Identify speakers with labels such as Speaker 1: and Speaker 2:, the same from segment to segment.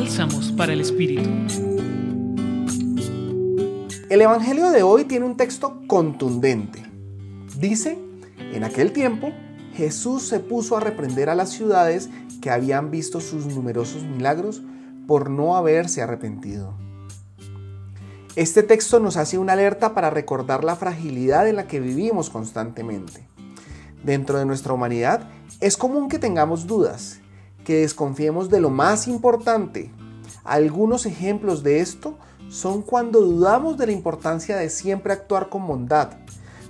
Speaker 1: Bálsamos para el Espíritu.
Speaker 2: El Evangelio de hoy tiene un texto contundente. Dice, en aquel tiempo, Jesús se puso a reprender a las ciudades que habían visto sus numerosos milagros por no haberse arrepentido. Este texto nos hace una alerta para recordar la fragilidad en la que vivimos constantemente. Dentro de nuestra humanidad es común que tengamos dudas, que desconfiemos de lo más importante. Algunos ejemplos de esto son cuando dudamos de la importancia de siempre actuar con bondad,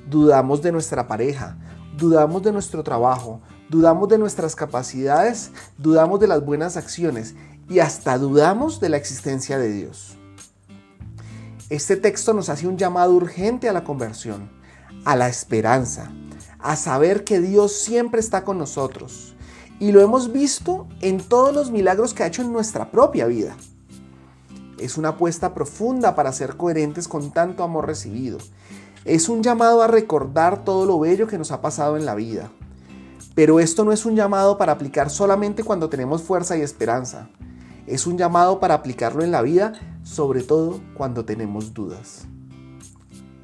Speaker 2: dudamos de nuestra pareja, dudamos de nuestro trabajo, dudamos de nuestras capacidades, dudamos de las buenas acciones y hasta dudamos de la existencia de Dios. Este texto nos hace un llamado urgente a la conversión, a la esperanza, a saber que Dios siempre está con nosotros. Y lo hemos visto en todos los milagros que ha hecho en nuestra propia vida. Es una apuesta profunda para ser coherentes con tanto amor recibido. Es un llamado a recordar todo lo bello que nos ha pasado en la vida. Pero esto no es un llamado para aplicar solamente cuando tenemos fuerza y esperanza. Es un llamado para aplicarlo en la vida, sobre todo cuando tenemos dudas.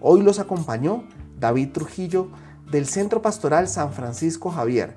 Speaker 2: Hoy los acompañó David Trujillo del Centro Pastoral San Francisco Javier,